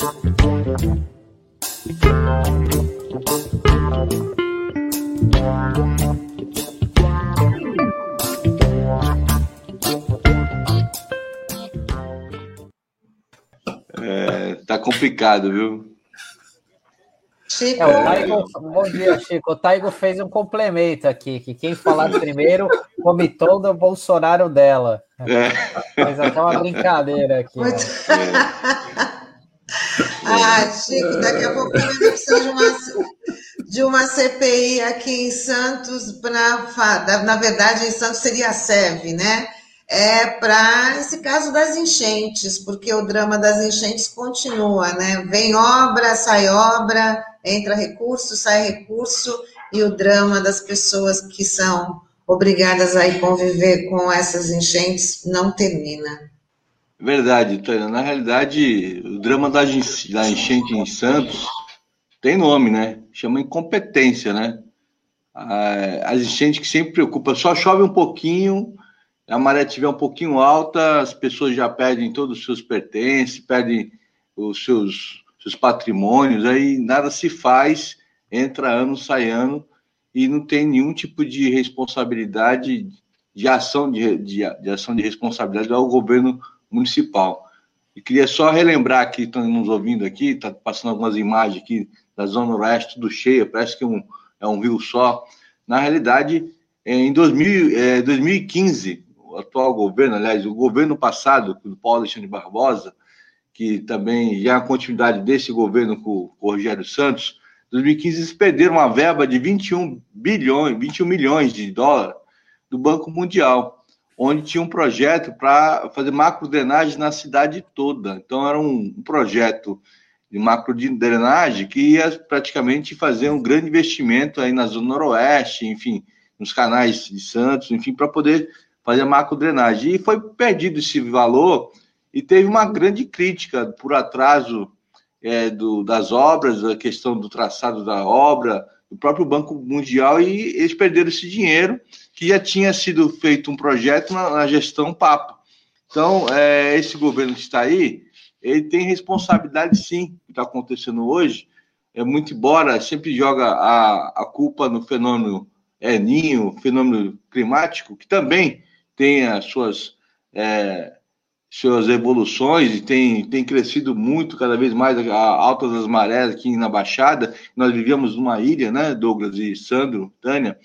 É, tá complicado, viu? Chico. É, o Taigo, bom dia, Chico. O Taigo fez um complemento aqui, que quem falar primeiro come todo o Bolsonaro dela. É. Fez até uma brincadeira aqui. Muito... ah, Chico, daqui a pouco vai precisar de uma, de uma CPI aqui em Santos para. Na verdade, em Santos seria a SEV, né? é para esse caso das enchentes, porque o drama das enchentes continua, né? Vem obra, sai obra, entra recurso, sai recurso, e o drama das pessoas que são obrigadas a conviver com essas enchentes não termina. Verdade, Tânia. Na realidade, o drama da, da enchente em Santos tem nome, né? Chama incompetência, né? As enchentes que sempre preocupam, só chove um pouquinho, a maré estiver um pouquinho alta, as pessoas já perdem todos os seus pertences, perdem os seus, seus patrimônios, aí nada se faz, entra ano, sai ano, e não tem nenhum tipo de responsabilidade, de ação de, de, de ação de responsabilidade ao governo municipal. E queria só relembrar aqui, estão nos ouvindo aqui, está passando algumas imagens aqui da Zona Oeste, tudo cheia, parece que é um, é um rio só. Na realidade, em 2000, é, 2015, o atual governo, aliás, o governo passado, do Paulo Alexandre Barbosa, que também já é a continuidade desse governo com, com o Rogério Santos, 2015 eles perderam uma verba de 21 bilhões, 21 milhões de dólares do Banco Mundial, onde tinha um projeto para fazer macro drenagem na cidade toda. Então era um, projeto de macro drenagem que ia praticamente fazer um grande investimento aí na zona noroeste, enfim, nos canais de Santos, enfim, para poder fazer macro-drenagem. E foi perdido esse valor e teve uma grande crítica por atraso é, do, das obras, a questão do traçado da obra, do próprio Banco Mundial, e eles perderam esse dinheiro, que já tinha sido feito um projeto na, na gestão Papa. Então, é, esse governo que está aí, ele tem responsabilidade sim, que está acontecendo hoje, é muito embora sempre joga a, a culpa no fenômeno é, Ninho, fenômeno climático, que também tem as suas, é, suas evoluções e tem, tem crescido muito, cada vez mais, a alta das marés aqui na Baixada. Nós vivíamos numa ilha, né, Douglas e Sandro, Tânia,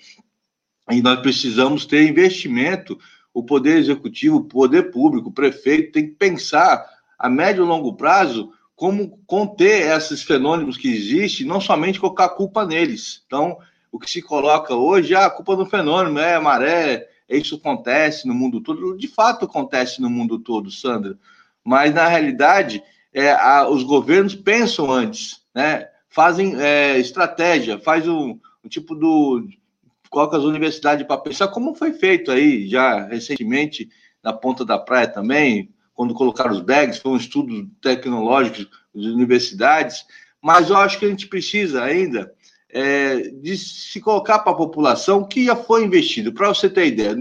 e nós precisamos ter investimento. O Poder Executivo, o Poder Público, o prefeito tem que pensar a médio e longo prazo como conter esses fenômenos que existem, não somente colocar culpa neles. Então, o que se coloca hoje, ah, a culpa do fenômeno é a maré, isso acontece no mundo todo, de fato acontece no mundo todo, Sandra, mas na realidade é, a, os governos pensam antes, né? fazem é, estratégia, faz um, um tipo do. Coloca as universidades para pensar, como foi feito aí já recentemente na ponta da praia também, quando colocaram os bags, foi um estudo tecnológico de universidades, mas eu acho que a gente precisa ainda é, de se colocar para a população que já foi investido. Para você ter ideia,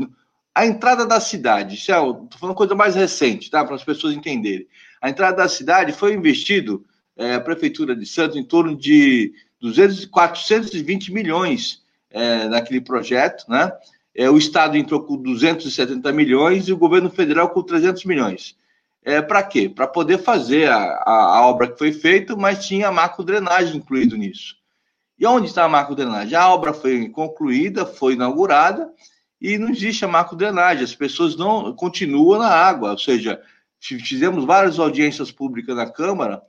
a entrada da cidade, estou é, falando coisa mais recente, tá? Para as pessoas entenderem. A entrada da cidade foi investido, é, a Prefeitura de Santos, em torno de 200, 420 milhões é, naquele projeto, né? É, o Estado entrou com 270 milhões e o governo federal com 300 milhões. É, para quê? Para poder fazer a, a, a, obra que foi feita, mas tinha macro drenagem incluído nisso. E onde está a macro-drenagem? A obra foi concluída, foi inaugurada e não existe a macro-drenagem. As pessoas não continuam na água, ou seja, fizemos várias audiências públicas na Câmara,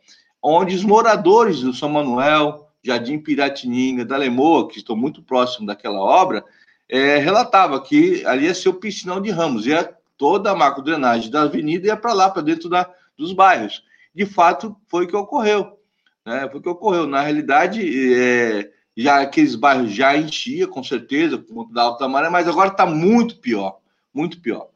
onde os moradores do São Manuel, Jardim Piratininga, da Lemoa, que estão muito próximos daquela obra, é, relatava que ali ia ser o piscinão de Ramos, ia toda a macro-drenagem da avenida ia para lá, para dentro da, dos bairros. De fato, foi o que ocorreu. Né? Foi o que ocorreu. Na realidade, é, já aqueles bairros já enchia, com certeza, por conta da alta maré, mas agora está muito pior, muito pior,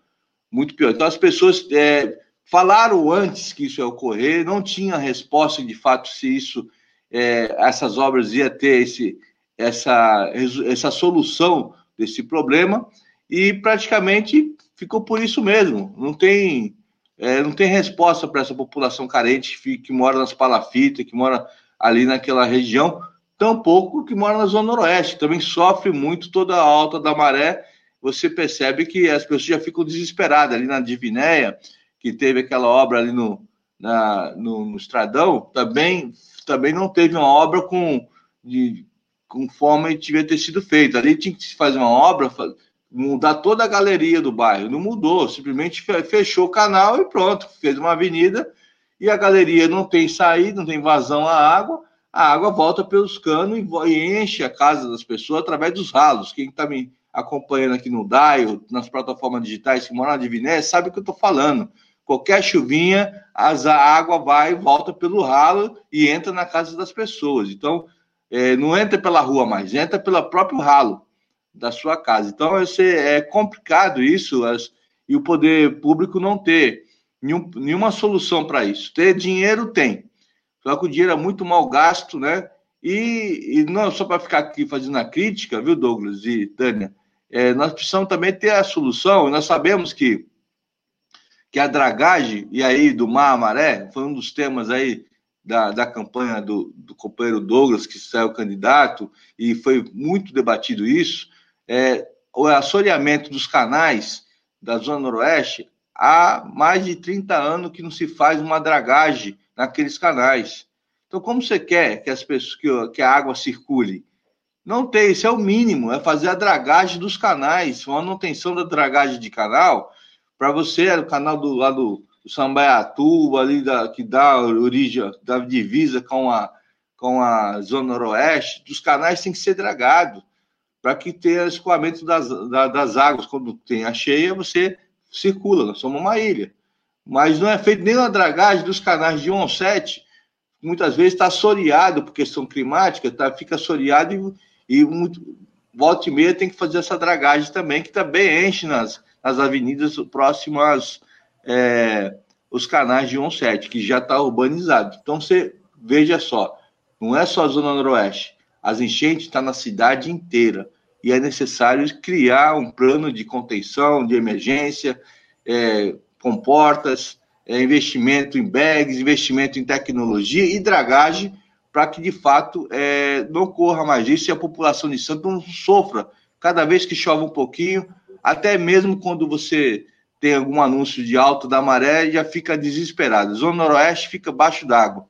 muito pior. Então as pessoas é, falaram antes que isso ia ocorrer, não tinha resposta de fato se isso, é, essas obras ia ter esse, essa, essa solução desse problema e praticamente ficou por isso mesmo. Não tem é, não tem resposta para essa população carente que, mora nas palafitas, que mora ali naquela região, tampouco que mora na Zona Noroeste, também sofre muito toda a alta da maré. Você percebe que as pessoas já ficam desesperadas ali na Divinéia, que teve aquela obra ali no, na, no, no Estradão, também, também não teve uma obra com, de, conforme devia ter sido feita. Ali tinha que se fazer uma obra, mudar toda a galeria do bairro. Não mudou, simplesmente fechou o canal e pronto, fez uma avenida e a galeria não tem saída, não tem vazão à água, a água volta pelos canos e, enche a casa das pessoas através dos ralos. Quem está me acompanhando aqui no DAIO, nas plataformas digitais que moram na Diviné, sabe o que eu estou falando. Qualquer chuvinha, a água vai e volta pelo ralo e entra na casa das pessoas. Então, é, não entra pela rua mais, entra pelo próprio ralo da sua casa. Então, é complicado isso as, e o poder público não ter nenhum, nenhuma solução para isso. Ter dinheiro tem, só que o dinheiro é muito mal gasto, né? E, e não só para ficar aqui fazendo a crítica, viu, Douglas e Tânia? É, nós precisamos também ter a solução. Nós sabemos que, que a dragagem, e aí do mar à maré, foi um dos temas aí da, da campanha do, do companheiro Douglas, que saiu candidato, e foi muito debatido isso, é, o assoreamento dos canais da Zona Noroeste, há mais de 30 anos que não se faz uma dragagem naqueles canais. Então, como você quer que as pessoas que, que a água circule? Não tem, isso é o mínimo, é fazer a dragagem dos canais, uma manutenção da dragagem de canal, para você, o canal do lado o Sambaiatuba, ali da, que dá origem, da divisa com a, com a Zona Noroeste, os canais têm que ser dragados para que tenha escoamento das, das águas. Quando tem a cheia, você circula, nós somos uma ilha. Mas não é feito nenhuma dragagem dos canais de 1 ao 7, muitas vezes está assoreado por questão climática, tá, fica assoreado e, e muito, volta e meia tem que fazer essa dragagem também, que também enche nas, nas avenidas próximas é, os canais de 17, que já está urbanizado. Então você veja só, não é só a Zona Noroeste, as enchentes estão tá na cidade inteira. E é necessário criar um plano de contenção, de emergência, é, com portas, é, investimento em bags, investimento em tecnologia e dragagem para que de fato é, não ocorra mais isso e a população de Santos não sofra. Cada vez que chove um pouquinho, até mesmo quando você tem algum anúncio de alto da maré, já fica desesperado. Zona Noroeste fica abaixo d'água.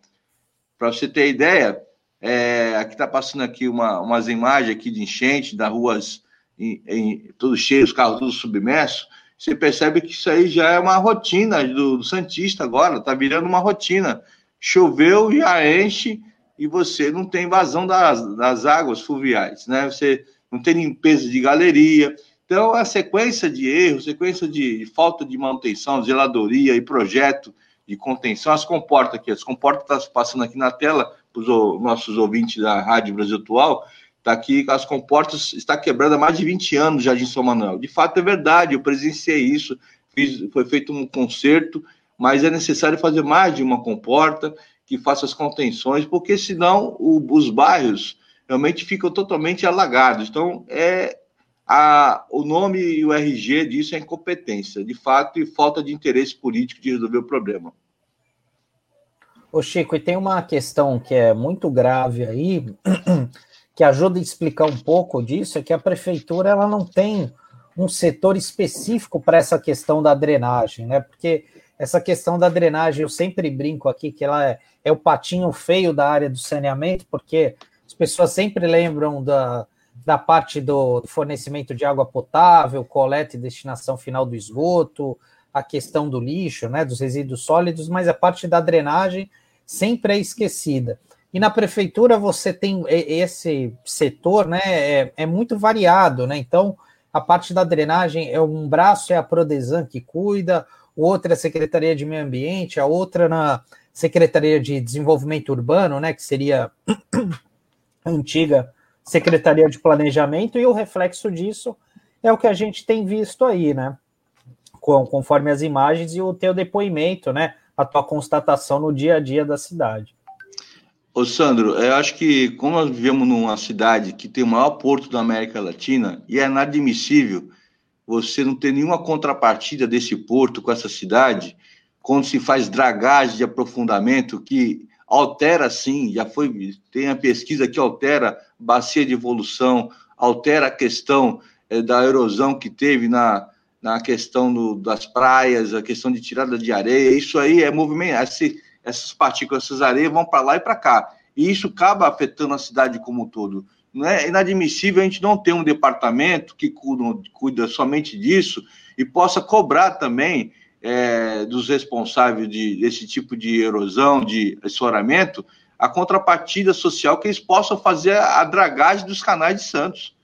Para você ter ideia, é, aqui está passando aqui uma, umas imagens aqui de enchente, das ruas em, em, tudo cheio, os carros tudo submersos. Você percebe que isso aí já é uma rotina do, do Santista agora, está virando uma rotina. Choveu, já enche e você não tem vazão das, das águas fluviais, né? Você não tem limpeza de galeria, então, a sequência de erros, sequência de, falta de manutenção, zeladoria e projeto de contenção, as comportas aqui, as comportas estão passando aqui na tela, para os nossos ouvintes da Rádio Brasil Atual, está aqui, as comportas está quebrando há mais de 20 anos, Jardim São Manuel. De fato, é verdade, eu presenciei isso, fiz, foi feito um conserto, mas é necessário fazer mais de uma comporta que faça as contenções, porque senão o, os bairros realmente ficam totalmente alagados. Então, é, a, o nome e o RG disso é incompetência, de fato, e falta de interesse político de resolver o problema. Ô Chico, e tem uma questão que é muito grave aí, que ajuda a explicar um pouco disso, é que a prefeitura ela não tem um setor específico para essa questão da drenagem, né? Porque essa questão da drenagem, eu sempre brinco aqui que ela é, é o patinho feio da área do saneamento, porque as pessoas sempre lembram da, da parte do fornecimento de água potável, coleta e destinação final do esgoto, a questão do lixo, né, dos resíduos sólidos, mas a parte da drenagem sempre é esquecida. E na prefeitura você tem esse setor, né, é, é muito variado, né? Então, a parte da drenagem é um braço é a Prodesan que cuida, o outro é a Secretaria de Meio Ambiente, a outra na Secretaria de Desenvolvimento Urbano, né, que seria antiga Secretaria de Planejamento, e o reflexo disso é o que a gente tem visto aí, né? Com, conforme as imagens e o teu depoimento, né? A tua constatação no dia a dia da cidade. Ô Sandro, eu acho que como nós vivemos numa cidade que tem o maior porto da América Latina, e é inadmissível você não ter nenhuma contrapartida desse porto com essa cidade, quando se faz dragagem de aprofundamento, que altera sim, já foi, tem a pesquisa que altera bacia de evolução, altera a questão é, da erosão que teve na, na questão do, das praias, a questão de tirada de areia, isso aí é movimento, esse, essas partículas, essas areias vão para lá e para cá, e isso acaba afetando a cidade como um todo. Não é inadmissível a gente não ter um departamento que cuida, cuida somente disso e possa cobrar também é, dos responsáveis de, desse tipo de erosão, de essoramento, a contrapartida social que eles possam fazer a dragagem dos canais de Santos.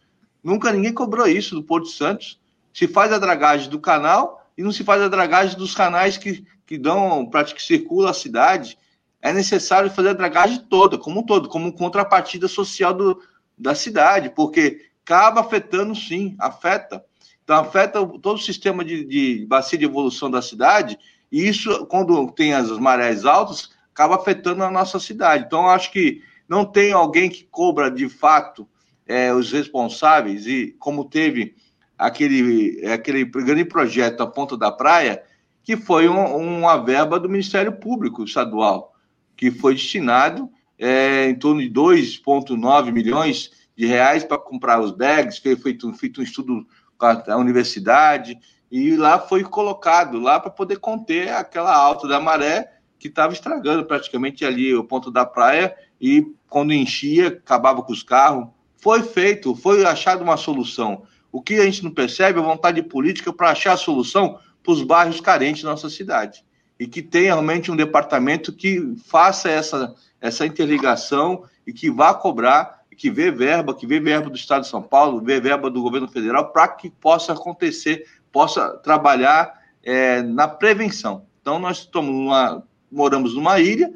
Nunca ninguém cobrou isso do Porto de Santos. Se faz a dragagem do canal e não se faz a dragagem dos canais que, que dão, que circula a cidade. É necessário fazer a dragagem toda, como um todo, como contrapartida social do, da cidade, porque acaba afetando sim, afeta. Então, afeta todo o sistema de, de bacia de evolução da cidade, e isso, quando tem as marés altas, acaba afetando a nossa cidade. Então, acho que não tem alguém que cobra de fato é, os responsáveis, e como teve aquele, aquele grande projeto a Ponta da Praia, que foi um, uma verba do Ministério Público Estadual, que foi destinado é, em torno de 2,9 milhões de reais para comprar os bags, foi feito, feito um estudo a, universidade, e lá foi colocado lá para poder conter aquela alta da maré que estava estragando praticamente ali o ponto da praia e quando enchia, acabava com os carros. Foi feito, foi achado uma solução. O que a gente não percebe é a vontade política para achar a solução para os bairros carentes da nossa cidade. E que tenha realmente um departamento que faça essa, essa interligação e que vá cobrar, que vê verba, que vê verba do Estado de São Paulo, vê verba do governo federal, para que possa acontecer, possa trabalhar é, na prevenção. Então, nós estamos numa, moramos numa ilha,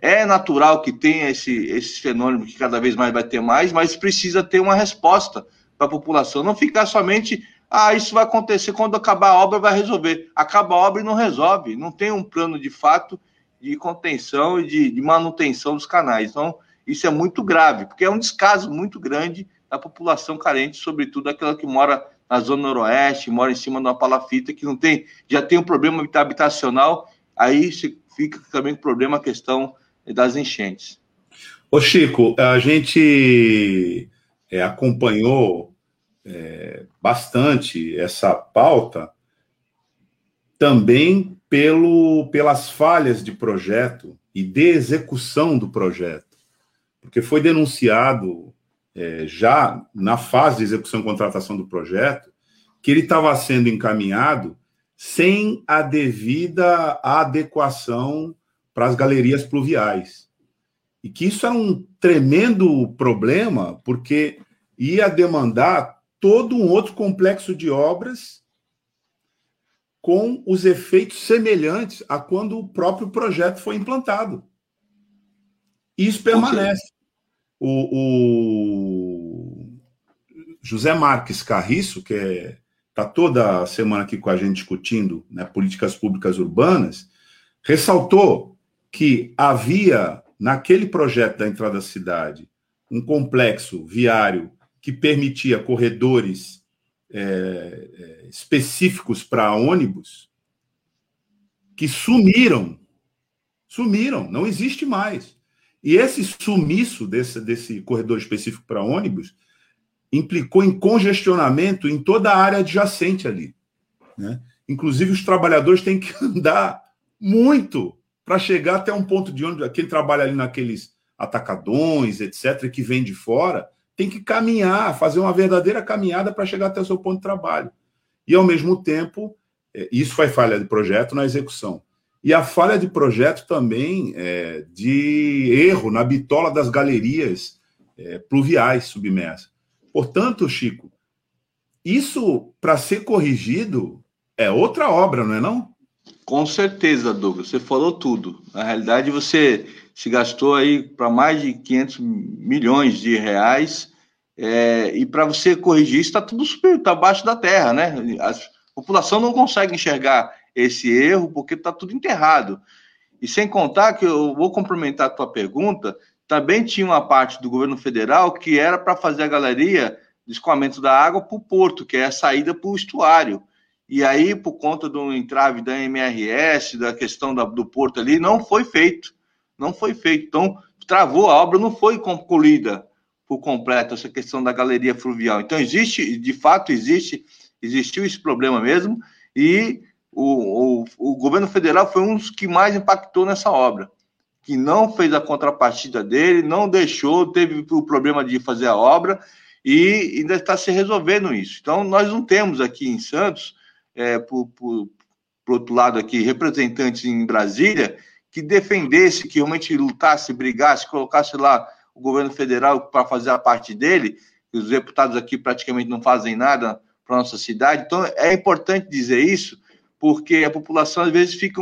é natural que tenha esse, esse fenômeno que cada vez mais vai ter mais, mas precisa ter uma resposta para a população, não ficar somente ah, isso vai acontecer quando acabar a obra, vai resolver. Acaba a obra e não resolve. Não tem um plano de fato de contenção e de, de, manutenção dos canais. Então, isso é muito grave, porque é um descaso muito grande da população carente, sobretudo aquela que mora na zona noroeste, mora em cima de uma palafita, que não tem, já tem um problema habitacional, aí fica também com problema a questão das enchentes. Ô Chico, a gente é, acompanhou é, bastante essa pauta também pelo, pelas falhas de projeto e de execução do projeto, porque foi denunciado é, já na fase de execução e contratação do projeto que ele estava sendo encaminhado sem a devida adequação para as galerias pluviais. E que isso era um tremendo problema, porque ia demandar todo um outro complexo de obras com os efeitos semelhantes a quando o próprio projeto foi implantado. Isso permanece. O, o, José Marques Carriço, que está é, tá toda semana aqui com a gente discutindo né, políticas públicas urbanas, ressaltou que havia, naquele projeto da entrada da cidade, um complexo viário que permitia corredores é, é, específicos para ônibus que sumiram. Sumiram, não existe mais. E esse sumiço desse, desse corredor específico para ônibus implicou em congestionamento em toda a área adjacente ali. Né? Inclusive, os trabalhadores têm que andar muito para chegar até um ponto de ônibus. Quem trabalha ali naqueles atacadões, etc., que vem de fora, tem que caminhar, fazer uma verdadeira caminhada para chegar até o seu ponto de trabalho. E, ao mesmo tempo, é, isso foi falha de projeto na execução. E a falha de projeto também é, de erro na bitola das galerias é, pluviais submersas. Portanto, Chico, isso, para ser corrigido, é outra obra, não é não? Com certeza, Douglas, você falou tudo. Na realidade, você se gastou aí para mais de 500 milhões de reais, é, e para você corrigir isso está tudo super, está abaixo da terra, né? A população não consegue enxergar esse erro porque está tudo enterrado. E sem contar que eu vou complementar a tua pergunta, também tinha uma parte do governo federal que era para fazer a galeria de escoamento da água para o porto, que é a saída para o estuário. e aí, por conta do entrave da MRS, da questão da, do porto ali, não foi feito. Não foi feito. Então, travou a obra, não foi concluída por completo essa questão da galeria fluvial. Então, existe, de fato, existe, existiu esse problema mesmo, e o, o, o governo federal foi um dos que mais impactou nessa obra, que não fez a contrapartida dele, não deixou, teve o problema de fazer a obra, e ainda está se resolvendo isso. Então, nós não temos aqui em Santos é, por, por, por outro lado aqui, representantes em Brasília que defendesse, que realmente lutasse, brigasse, colocasse lá o governo federal para fazer a parte dele, os deputados aqui praticamente não fazem nada para nossa cidade. Então, é importante dizer isso, porque a população às vezes fica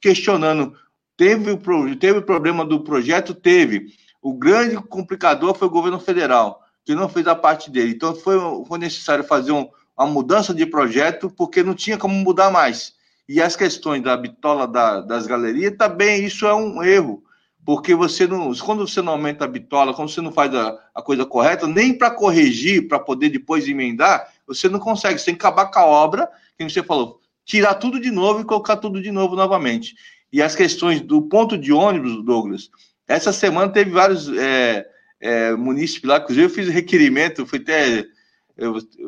questionando. Teve o, teve o problema do projeto? Teve. O grande complicador foi o governo federal, que não fez a parte dele. Então, foi, foi necessário fazer um, a mudança de projeto, porque não tinha como mudar mais. E as questões da bitola da, das galerias, também isso é um erro, porque você não, quando você não aumenta a bitola, quando você não faz a, a coisa correta, nem para corrigir, para poder depois emendar, você não consegue. Você tem que acabar com a obra, que você falou, tirar tudo de novo e colocar tudo de novo novamente. E as questões do ponto de ônibus, Douglas, essa semana teve vários é, é, munícipes lá, inclusive eu fiz requerimento, fui até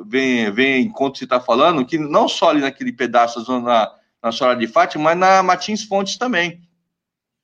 vem, vem enquanto você está falando, que não só ali naquele pedaço da zona na Senhora de Fátima, mas na Matins Fontes também.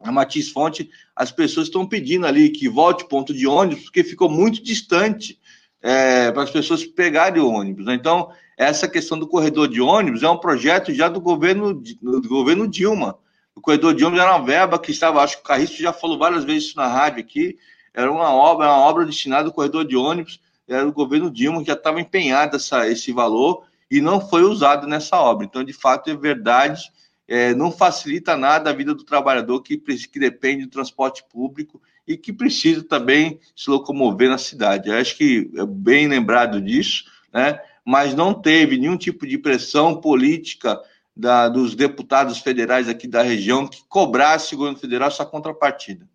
Na Matins Fonte, as pessoas estão pedindo ali que volte ponto de ônibus, porque ficou muito distante é, para as pessoas pegarem o ônibus. Né? Então, essa questão do corredor de ônibus é um projeto já do governo, do governo Dilma. O corredor de ônibus era uma verba que estava, acho que o Carriço já falou várias vezes isso na rádio aqui, era uma obra, uma obra destinada ao corredor de ônibus, era o governo Dilma que já estava empenhado essa, esse valor e não foi usado nessa obra. Então, de fato, é verdade, é, não facilita nada a vida do trabalhador que, que depende do transporte público e que precisa também se locomover na cidade. Eu acho que é bem lembrado disso, né? Mas não teve nenhum tipo de pressão política da, dos deputados federais aqui da região que cobrasse o governo federal essa contrapartida.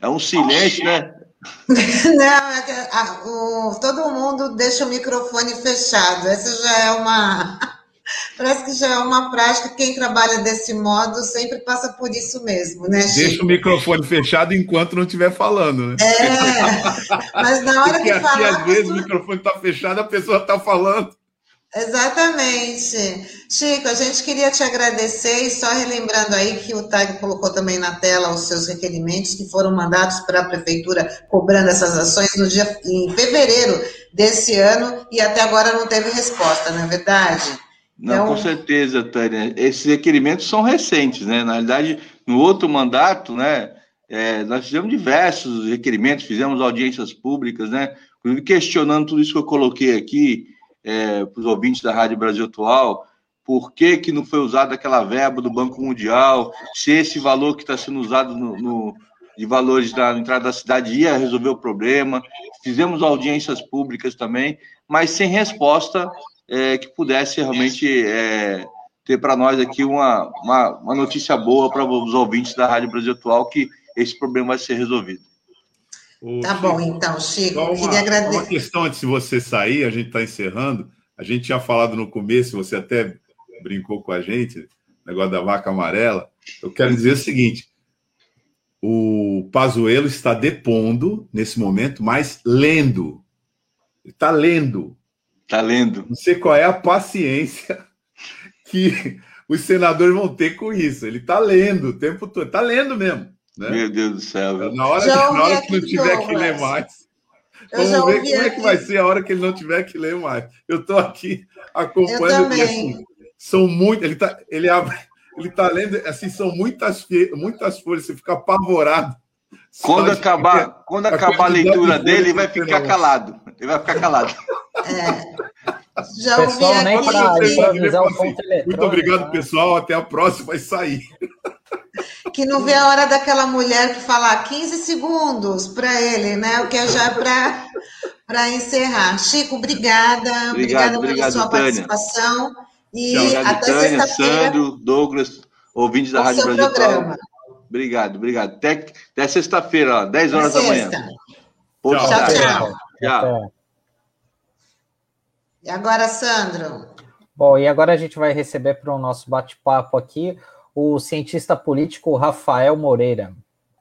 É um silêncio, né? Não, é a, o, todo mundo deixa o microfone fechado. Essa já é uma. Parece que já é uma prática. Quem trabalha desse modo sempre passa por isso mesmo, né? Chico? Deixa o microfone fechado enquanto não estiver falando, né? É, mas na hora Porque que falar. às vezes o microfone está fechado, a pessoa está falando. Exatamente. Chico, a gente queria te agradecer e só relembrando aí que o TAG colocou também na tela os seus requerimentos que foram mandados para a prefeitura cobrando essas ações no dia em fevereiro desse ano e até agora não teve resposta, não é verdade? Não, com certeza, Tânia. Esses requerimentos são recentes, né? Na realidade, no outro mandato, né, é, nós fizemos diversos requerimentos, fizemos audiências públicas, né? Inclusive questionando tudo isso que eu coloquei aqui é, para os ouvintes da Rádio Brasil Atual, por que, que não foi usada aquela verba do Banco Mundial, se esse valor que está sendo usado no, no, de valores da entrada da cidade ia resolver o problema. Fizemos audiências públicas também, mas sem resposta é, que pudesse realmente é, ter para nós aqui uma, uma, uma notícia boa para os ouvintes da Rádio Brasil Atual que esse problema vai ser resolvido. Tá bom, então, Chico. Uma, queria agradecer. Uma questão antes de você sair, a gente está encerrando. A gente tinha falado no começo, você até brincou com a gente, negócio da vaca amarela. Eu quero dizer o seguinte: o Pazuello está depondo nesse momento, mas lendo. Ele está lendo. Está lendo. Não sei qual é a paciência que os senadores vão ter com isso. Ele está lendo o tempo todo. Está lendo mesmo. Né? Meu Deus do céu. Na hora, na hora que não tiver que ler mais. Vamos ver como aqui. é que vai ser a hora que ele não tiver que ler mais. Eu estou aqui acompanhando. E, assim, são muito. Ele está ele abre, ele tá lendo, assim, são muitas, muitas folhas, você fica apavorado. Quando acabar, quando acabar a, a leitura dele, ele vai ficar calado. Ele vai ficar calado. É. Já pessoal, nem para Muito obrigado, pessoal. Até a próxima. Vai sair que não vê a hora daquela mulher que fala 15 segundos para ele, né? O que é já para para encerrar. Chico, obrigada, obrigado, obrigada obrigado, pela sua Tânia. participação e Tchau, até Tânia, Sandro, Douglas, ouvintes da Rádio Brasil. Programa. Obrigado, obrigado. Até, até sexta-feira, 10 horas da manhã. Tchau, tchau. tchau. tchau. E agora, Sandro? Bom, e agora a gente vai receber para o nosso bate-papo aqui o cientista político Rafael Moreira.